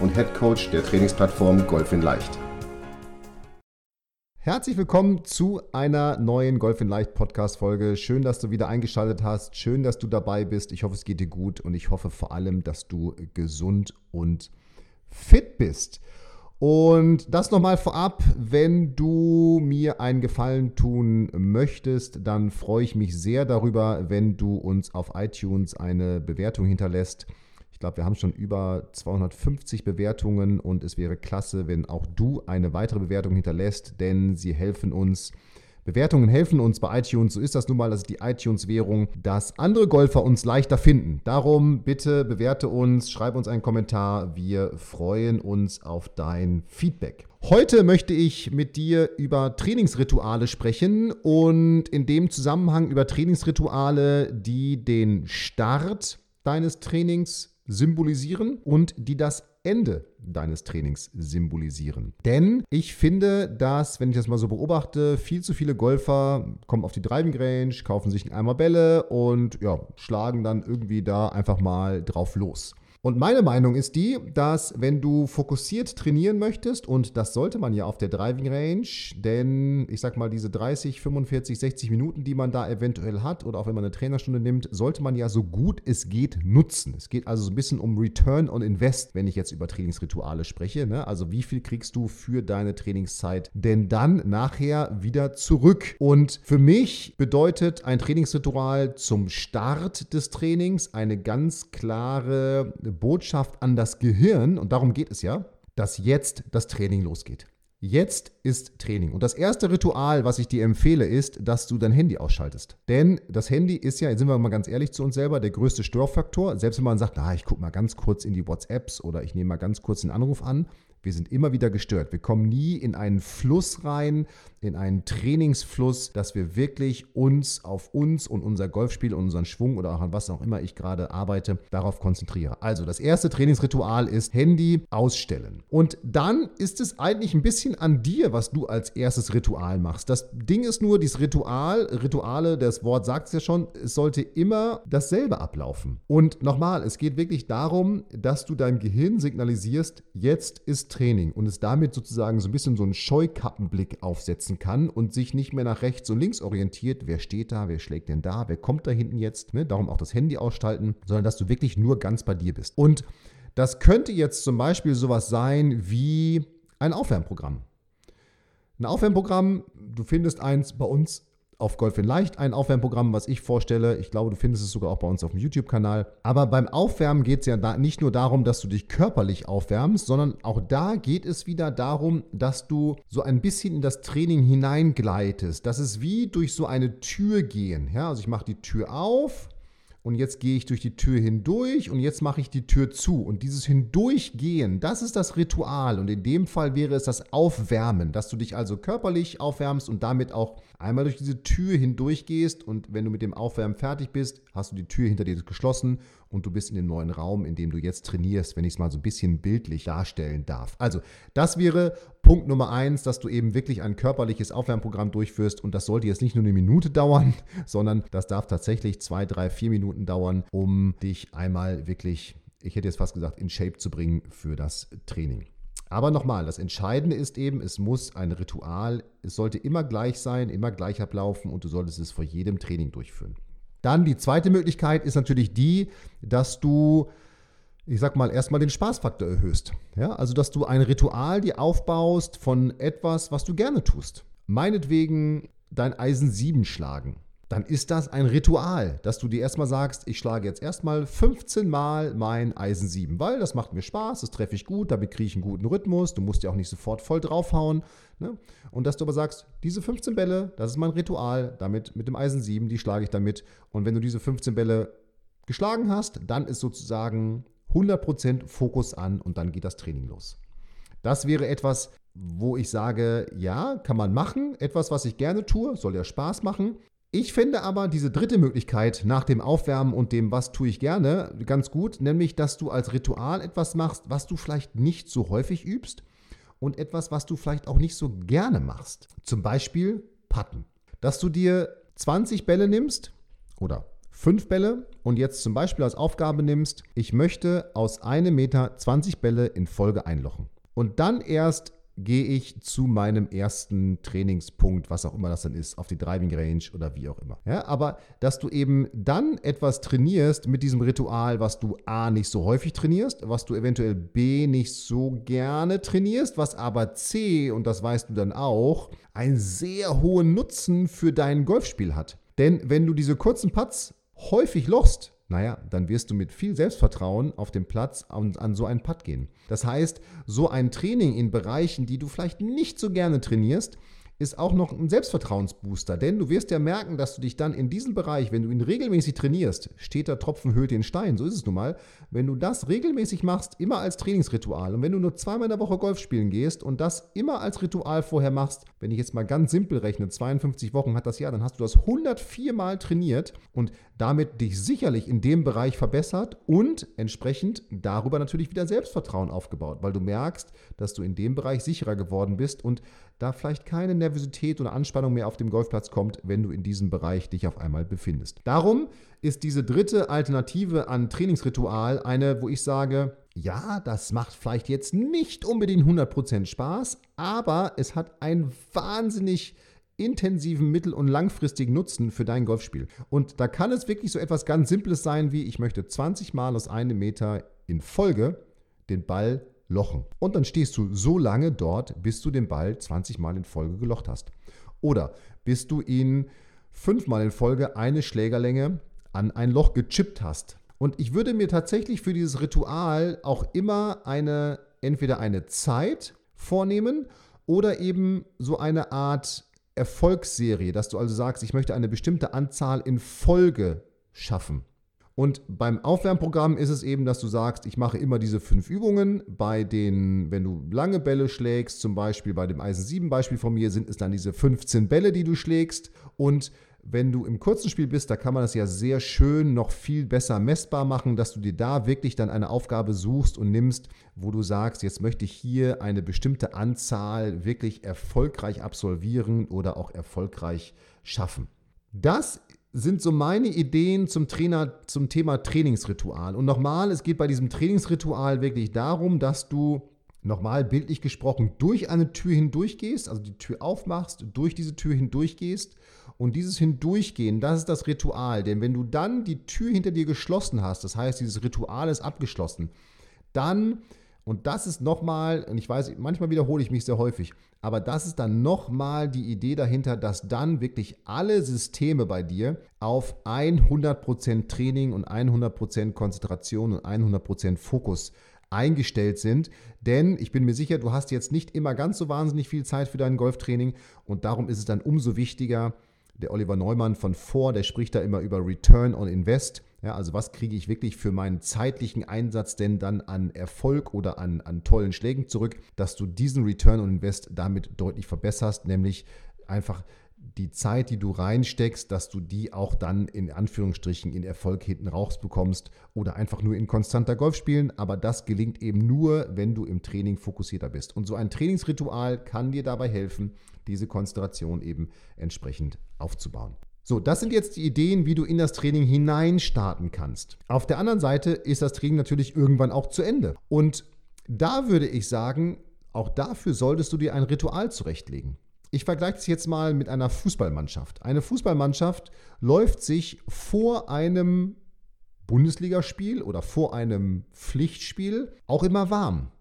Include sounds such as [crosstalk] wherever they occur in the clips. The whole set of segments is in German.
und Head Coach der Trainingsplattform Golf in Leicht. Herzlich willkommen zu einer neuen Golf in Leicht Podcast Folge. Schön, dass du wieder eingeschaltet hast. Schön, dass du dabei bist. Ich hoffe, es geht dir gut und ich hoffe vor allem, dass du gesund und fit bist. Und das nochmal vorab, wenn du mir einen Gefallen tun möchtest, dann freue ich mich sehr darüber, wenn du uns auf iTunes eine Bewertung hinterlässt. Ich glaube, wir haben schon über 250 Bewertungen und es wäre klasse, wenn auch du eine weitere Bewertung hinterlässt, denn sie helfen uns. Bewertungen helfen uns bei iTunes, so ist das nun mal, das ist die iTunes-Währung, dass andere Golfer uns leichter finden. Darum bitte bewerte uns, schreib uns einen Kommentar, wir freuen uns auf dein Feedback. Heute möchte ich mit dir über Trainingsrituale sprechen und in dem Zusammenhang über Trainingsrituale, die den Start deines Trainings symbolisieren und die das Ende deines Trainings symbolisieren. Denn ich finde, dass, wenn ich das mal so beobachte, viel zu viele Golfer kommen auf die Driving Range, kaufen sich Eimer Bälle und ja, schlagen dann irgendwie da einfach mal drauf los. Und meine Meinung ist die, dass wenn du fokussiert trainieren möchtest, und das sollte man ja auf der Driving Range, denn ich sag mal, diese 30, 45, 60 Minuten, die man da eventuell hat, oder auch wenn man eine Trainerstunde nimmt, sollte man ja so gut es geht nutzen. Es geht also so ein bisschen um Return on Invest, wenn ich jetzt über Trainingsrituale spreche. Ne? Also wie viel kriegst du für deine Trainingszeit denn dann nachher wieder zurück? Und für mich bedeutet ein Trainingsritual zum Start des Trainings eine ganz klare Botschaft an das Gehirn, und darum geht es ja, dass jetzt das Training losgeht. Jetzt ist Training. Und das erste Ritual, was ich dir empfehle, ist, dass du dein Handy ausschaltest. Denn das Handy ist ja, jetzt sind wir mal ganz ehrlich zu uns selber, der größte Störfaktor. Selbst wenn man sagt, ah, ich gucke mal ganz kurz in die WhatsApps oder ich nehme mal ganz kurz den Anruf an, wir sind immer wieder gestört. Wir kommen nie in einen Fluss rein, in einen Trainingsfluss, dass wir wirklich uns auf uns und unser Golfspiel und unseren Schwung oder auch an was auch immer ich gerade arbeite, darauf konzentriere. Also das erste Trainingsritual ist Handy ausstellen. Und dann ist es eigentlich ein bisschen an dir, was du als erstes Ritual machst. Das Ding ist nur, dieses Ritual, Rituale, das Wort sagt es ja schon, es sollte immer dasselbe ablaufen. Und nochmal, es geht wirklich darum, dass du deinem Gehirn signalisierst, jetzt ist Training und es damit sozusagen so ein bisschen so einen Scheukappenblick aufsetzen kann und sich nicht mehr nach rechts und links orientiert, wer steht da, wer schlägt denn da, wer kommt da hinten jetzt, ne? darum auch das Handy ausschalten, sondern dass du wirklich nur ganz bei dir bist. Und das könnte jetzt zum Beispiel sowas sein wie ein Aufwärmprogramm. Ein Aufwärmprogramm, du findest eins bei uns auf Golf in Leicht ein Aufwärmprogramm, was ich vorstelle. Ich glaube, du findest es sogar auch bei uns auf dem YouTube-Kanal. Aber beim Aufwärmen geht es ja da nicht nur darum, dass du dich körperlich aufwärmst, sondern auch da geht es wieder darum, dass du so ein bisschen in das Training hineingleitest. Das ist wie durch so eine Tür gehen. Ja, also ich mache die Tür auf, und jetzt gehe ich durch die Tür hindurch und jetzt mache ich die Tür zu. Und dieses Hindurchgehen, das ist das Ritual. Und in dem Fall wäre es das Aufwärmen, dass du dich also körperlich aufwärmst und damit auch einmal durch diese Tür hindurchgehst. Und wenn du mit dem Aufwärmen fertig bist, hast du die Tür hinter dir geschlossen und du bist in dem neuen Raum, in dem du jetzt trainierst, wenn ich es mal so ein bisschen bildlich darstellen darf. Also, das wäre Punkt Nummer eins, dass du eben wirklich ein körperliches Aufwärmprogramm durchführst und das sollte jetzt nicht nur eine Minute dauern, [laughs] sondern das darf tatsächlich zwei, drei, vier Minuten dauern, um dich einmal wirklich, ich hätte jetzt fast gesagt, in Shape zu bringen für das Training. Aber nochmal, das Entscheidende ist eben, es muss ein Ritual, es sollte immer gleich sein, immer gleich ablaufen und du solltest es vor jedem Training durchführen. Dann die zweite Möglichkeit ist natürlich die, dass du, ich sag mal, erstmal den Spaßfaktor erhöhst. Ja, also, dass du ein Ritual dir aufbaust von etwas, was du gerne tust. Meinetwegen dein Eisen 7 schlagen dann ist das ein Ritual, dass du dir erstmal sagst, ich schlage jetzt erstmal 15 Mal mein Eisen 7, weil das macht mir Spaß, das treffe ich gut, damit kriege ich einen guten Rhythmus, du musst ja auch nicht sofort voll draufhauen. Ne? Und dass du aber sagst, diese 15 Bälle, das ist mein Ritual, damit mit dem Eisen 7, die schlage ich damit. Und wenn du diese 15 Bälle geschlagen hast, dann ist sozusagen 100% Fokus an und dann geht das Training los. Das wäre etwas, wo ich sage, ja, kann man machen, etwas, was ich gerne tue, soll ja Spaß machen. Ich finde aber diese dritte Möglichkeit nach dem Aufwärmen und dem, was tue ich gerne, ganz gut, nämlich, dass du als Ritual etwas machst, was du vielleicht nicht so häufig übst und etwas, was du vielleicht auch nicht so gerne machst. Zum Beispiel Patten. Dass du dir 20 Bälle nimmst oder 5 Bälle und jetzt zum Beispiel als Aufgabe nimmst, ich möchte aus einem Meter 20 Bälle in Folge einlochen. Und dann erst gehe ich zu meinem ersten Trainingspunkt, was auch immer das dann ist, auf die Driving Range oder wie auch immer. Ja, aber dass du eben dann etwas trainierst mit diesem Ritual, was du A nicht so häufig trainierst, was du eventuell B nicht so gerne trainierst, was aber C, und das weißt du dann auch, einen sehr hohen Nutzen für dein Golfspiel hat. Denn wenn du diese kurzen Putts häufig lochst, naja, dann wirst du mit viel Selbstvertrauen auf dem Platz an, an so einen Putt gehen. Das heißt, so ein Training in Bereichen, die du vielleicht nicht so gerne trainierst, ist auch noch ein Selbstvertrauensbooster, denn du wirst ja merken, dass du dich dann in diesem Bereich, wenn du ihn regelmäßig trainierst, steht der Tropfen höhlt den Stein, so ist es nun mal, wenn du das regelmäßig machst, immer als Trainingsritual. Und wenn du nur zweimal in der Woche Golf spielen gehst und das immer als Ritual vorher machst, wenn ich jetzt mal ganz simpel rechne, 52 Wochen hat das Jahr, dann hast du das 104 Mal trainiert. Und damit dich sicherlich in dem Bereich verbessert und entsprechend darüber natürlich wieder Selbstvertrauen aufgebaut, weil du merkst, dass du in dem Bereich sicherer geworden bist und da vielleicht keine Nervosität oder Anspannung mehr auf dem Golfplatz kommt, wenn du in diesem Bereich dich auf einmal befindest. Darum ist diese dritte Alternative an Trainingsritual eine, wo ich sage, ja, das macht vielleicht jetzt nicht unbedingt 100% Spaß, aber es hat einen wahnsinnig intensiven mittel- und langfristigen Nutzen für dein Golfspiel. Und da kann es wirklich so etwas ganz Simples sein wie, ich möchte 20 Mal aus einem Meter in Folge den Ball lochen. Und dann stehst du so lange dort, bis du den Ball 20 Mal in Folge gelocht hast. Oder bis du ihn fünfmal in Folge eine Schlägerlänge an ein Loch gechippt hast. Und ich würde mir tatsächlich für dieses Ritual auch immer eine, entweder eine Zeit vornehmen oder eben so eine Art Erfolgsserie, dass du also sagst, ich möchte eine bestimmte Anzahl in Folge schaffen. Und beim Aufwärmprogramm ist es eben, dass du sagst, ich mache immer diese fünf Übungen. Bei den, wenn du lange Bälle schlägst, zum Beispiel bei dem Eisen 7 Beispiel von mir, sind es dann diese 15 Bälle, die du schlägst. Und wenn du im kurzen Spiel bist, da kann man das ja sehr schön noch viel besser messbar machen, dass du dir da wirklich dann eine Aufgabe suchst und nimmst, wo du sagst, jetzt möchte ich hier eine bestimmte Anzahl wirklich erfolgreich absolvieren oder auch erfolgreich schaffen. Das sind so meine Ideen zum Trainer, zum Thema Trainingsritual. Und nochmal, es geht bei diesem Trainingsritual wirklich darum, dass du nochmal bildlich gesprochen durch eine Tür hindurchgehst, also die Tür aufmachst, durch diese Tür hindurchgehst und dieses Hindurchgehen, das ist das Ritual. Denn wenn du dann die Tür hinter dir geschlossen hast, das heißt, dieses Ritual ist abgeschlossen, dann und das ist nochmal, und ich weiß, manchmal wiederhole ich mich sehr häufig, aber das ist dann nochmal die Idee dahinter, dass dann wirklich alle Systeme bei dir auf 100% Training und 100% Konzentration und 100% Fokus eingestellt sind. Denn ich bin mir sicher, du hast jetzt nicht immer ganz so wahnsinnig viel Zeit für dein Golftraining und darum ist es dann umso wichtiger, der Oliver Neumann von vor, der spricht da immer über Return on Invest. Ja, also was kriege ich wirklich für meinen zeitlichen Einsatz denn dann an Erfolg oder an, an tollen Schlägen zurück, dass du diesen Return on Invest damit deutlich verbesserst, nämlich einfach die Zeit, die du reinsteckst, dass du die auch dann in Anführungsstrichen in Erfolg hinten rausbekommst oder einfach nur in konstanter Golf spielen. Aber das gelingt eben nur, wenn du im Training fokussierter bist. Und so ein Trainingsritual kann dir dabei helfen, diese Konzentration eben entsprechend aufzubauen. So, das sind jetzt die Ideen, wie du in das Training hinein starten kannst. Auf der anderen Seite ist das Training natürlich irgendwann auch zu Ende. Und da würde ich sagen, auch dafür solltest du dir ein Ritual zurechtlegen. Ich vergleiche es jetzt mal mit einer Fußballmannschaft. Eine Fußballmannschaft läuft sich vor einem Bundesligaspiel oder vor einem Pflichtspiel auch immer warm.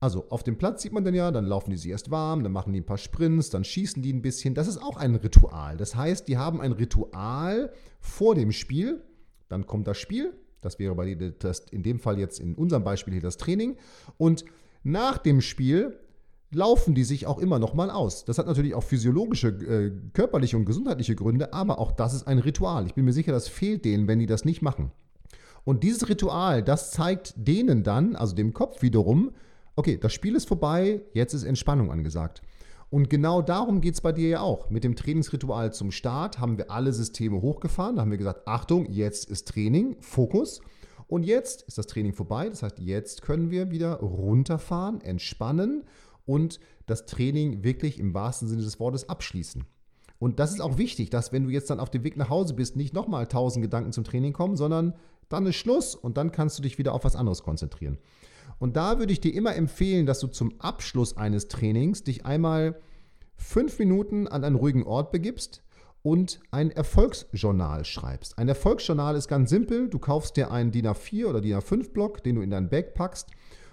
Also auf dem Platz sieht man dann ja, dann laufen die sich erst warm, dann machen die ein paar Sprints, dann schießen die ein bisschen. Das ist auch ein Ritual. Das heißt, die haben ein Ritual vor dem Spiel, dann kommt das Spiel, das wäre bei das, in dem Fall jetzt in unserem Beispiel hier das Training. Und nach dem Spiel laufen die sich auch immer noch mal aus. Das hat natürlich auch physiologische, äh, körperliche und gesundheitliche Gründe, aber auch das ist ein Ritual. Ich bin mir sicher, das fehlt denen, wenn die das nicht machen. Und dieses Ritual, das zeigt denen dann, also dem Kopf wiederum, okay, das Spiel ist vorbei, jetzt ist Entspannung angesagt. Und genau darum geht es bei dir ja auch. Mit dem Trainingsritual zum Start haben wir alle Systeme hochgefahren. Da haben wir gesagt, Achtung, jetzt ist Training, Fokus. Und jetzt ist das Training vorbei. Das heißt, jetzt können wir wieder runterfahren, entspannen und das Training wirklich im wahrsten Sinne des Wortes abschließen. Und das ist auch wichtig, dass wenn du jetzt dann auf dem Weg nach Hause bist, nicht nochmal tausend Gedanken zum Training kommen, sondern dann ist Schluss und dann kannst du dich wieder auf was anderes konzentrieren. Und da würde ich dir immer empfehlen, dass du zum Abschluss eines Trainings dich einmal fünf Minuten an einen ruhigen Ort begibst und ein Erfolgsjournal schreibst. Ein Erfolgsjournal ist ganz simpel. Du kaufst dir einen DIN A4 oder DIN A5-Block, den du in dein Bag packst.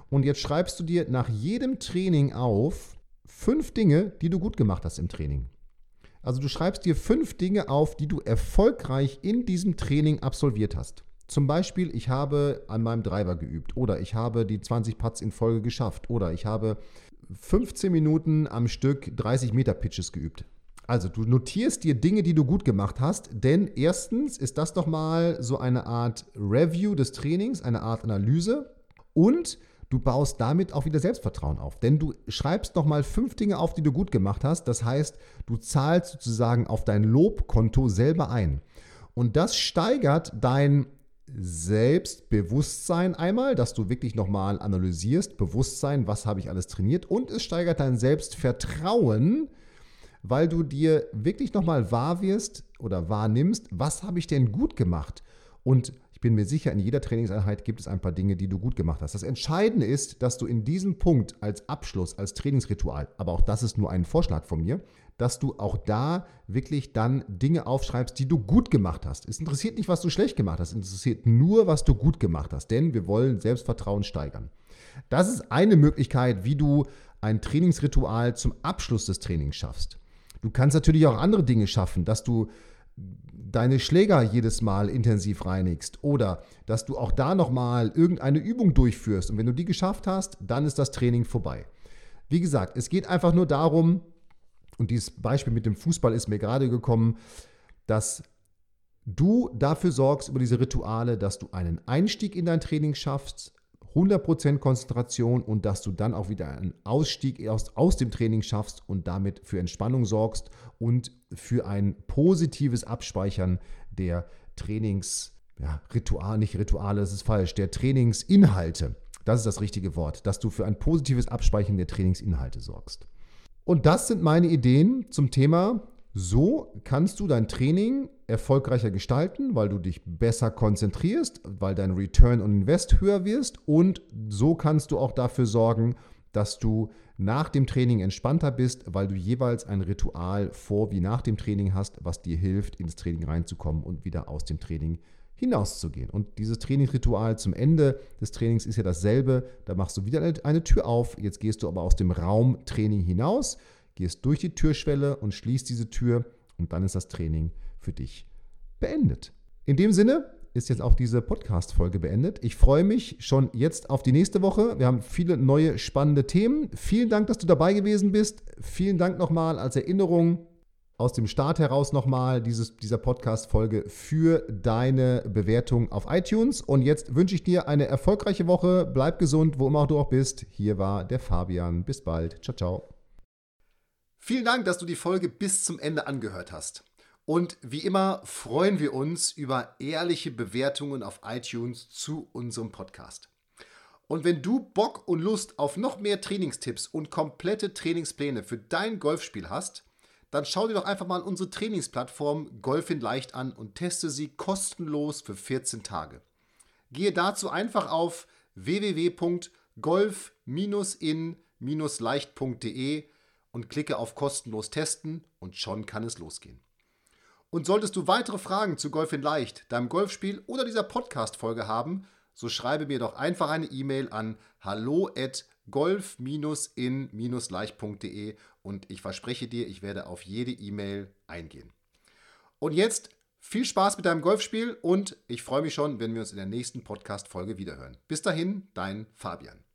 Und jetzt schreibst du dir nach jedem Training auf fünf Dinge, die du gut gemacht hast im Training. Also du schreibst dir fünf Dinge auf, die du erfolgreich in diesem Training absolviert hast. Zum Beispiel, ich habe an meinem Driver geübt oder ich habe die 20 Putts in Folge geschafft oder ich habe 15 Minuten am Stück 30 Meter Pitches geübt. Also du notierst dir Dinge, die du gut gemacht hast, denn erstens ist das doch mal so eine Art Review des Trainings, eine Art Analyse und du baust damit auch wieder Selbstvertrauen auf, denn du schreibst noch mal fünf Dinge auf, die du gut gemacht hast. Das heißt, du zahlst sozusagen auf dein Lobkonto selber ein. Und das steigert dein Selbstbewusstsein einmal, dass du wirklich nochmal analysierst, Bewusstsein, was habe ich alles trainiert. Und es steigert dein Selbstvertrauen, weil du dir wirklich nochmal wahr wirst oder wahrnimmst, was habe ich denn gut gemacht. Und ich bin mir sicher, in jeder Trainingseinheit gibt es ein paar Dinge, die du gut gemacht hast. Das Entscheidende ist, dass du in diesem Punkt als Abschluss, als Trainingsritual, aber auch das ist nur ein Vorschlag von mir, dass du auch da wirklich dann Dinge aufschreibst, die du gut gemacht hast. Es interessiert nicht, was du schlecht gemacht hast, es interessiert nur, was du gut gemacht hast, denn wir wollen Selbstvertrauen steigern. Das ist eine Möglichkeit, wie du ein Trainingsritual zum Abschluss des Trainings schaffst. Du kannst natürlich auch andere Dinge schaffen, dass du deine Schläger jedes Mal intensiv reinigst oder dass du auch da nochmal irgendeine Übung durchführst und wenn du die geschafft hast, dann ist das Training vorbei. Wie gesagt, es geht einfach nur darum, und dieses Beispiel mit dem Fußball ist mir gerade gekommen, dass du dafür sorgst über diese Rituale, dass du einen Einstieg in dein Training schaffst, 100% Konzentration und dass du dann auch wieder einen Ausstieg aus, aus dem Training schaffst und damit für Entspannung sorgst und für ein positives Abspeichern der Trainings, ja, nicht Rituale, das ist falsch, der Trainingsinhalte. Das ist das richtige Wort, dass du für ein positives Abspeichern der Trainingsinhalte sorgst. Und das sind meine Ideen zum Thema so kannst du dein Training erfolgreicher gestalten, weil du dich besser konzentrierst, weil dein Return on Invest höher wirst und so kannst du auch dafür sorgen, dass du nach dem Training entspannter bist, weil du jeweils ein Ritual vor wie nach dem Training hast, was dir hilft, ins Training reinzukommen und wieder aus dem Training hinauszugehen. Und dieses Trainingsritual zum Ende des Trainings ist ja dasselbe. Da machst du wieder eine Tür auf, jetzt gehst du aber aus dem Raum Training hinaus gehst durch die Türschwelle und schließt diese Tür und dann ist das Training für dich beendet. In dem Sinne ist jetzt auch diese Podcast-Folge beendet. Ich freue mich schon jetzt auf die nächste Woche. Wir haben viele neue spannende Themen. Vielen Dank, dass du dabei gewesen bist. Vielen Dank nochmal als Erinnerung aus dem Start heraus nochmal dieses, dieser Podcast-Folge für deine Bewertung auf iTunes. Und jetzt wünsche ich dir eine erfolgreiche Woche. Bleib gesund, wo immer du auch bist. Hier war der Fabian. Bis bald. Ciao, ciao. Vielen Dank, dass du die Folge bis zum Ende angehört hast. Und wie immer freuen wir uns über ehrliche Bewertungen auf iTunes zu unserem Podcast. Und wenn du Bock und Lust auf noch mehr Trainingstipps und komplette Trainingspläne für dein Golfspiel hast, dann schau dir doch einfach mal unsere Trainingsplattform Golf in Leicht an und teste sie kostenlos für 14 Tage. Gehe dazu einfach auf www.golf-in-leicht.de und klicke auf kostenlos testen und schon kann es losgehen. Und solltest du weitere Fragen zu Golf in Leicht, deinem Golfspiel oder dieser Podcast-Folge haben, so schreibe mir doch einfach eine E-Mail an hallo at golf-in-leicht.de und ich verspreche dir, ich werde auf jede E-Mail eingehen. Und jetzt viel Spaß mit deinem Golfspiel und ich freue mich schon, wenn wir uns in der nächsten Podcast-Folge wiederhören. Bis dahin, dein Fabian.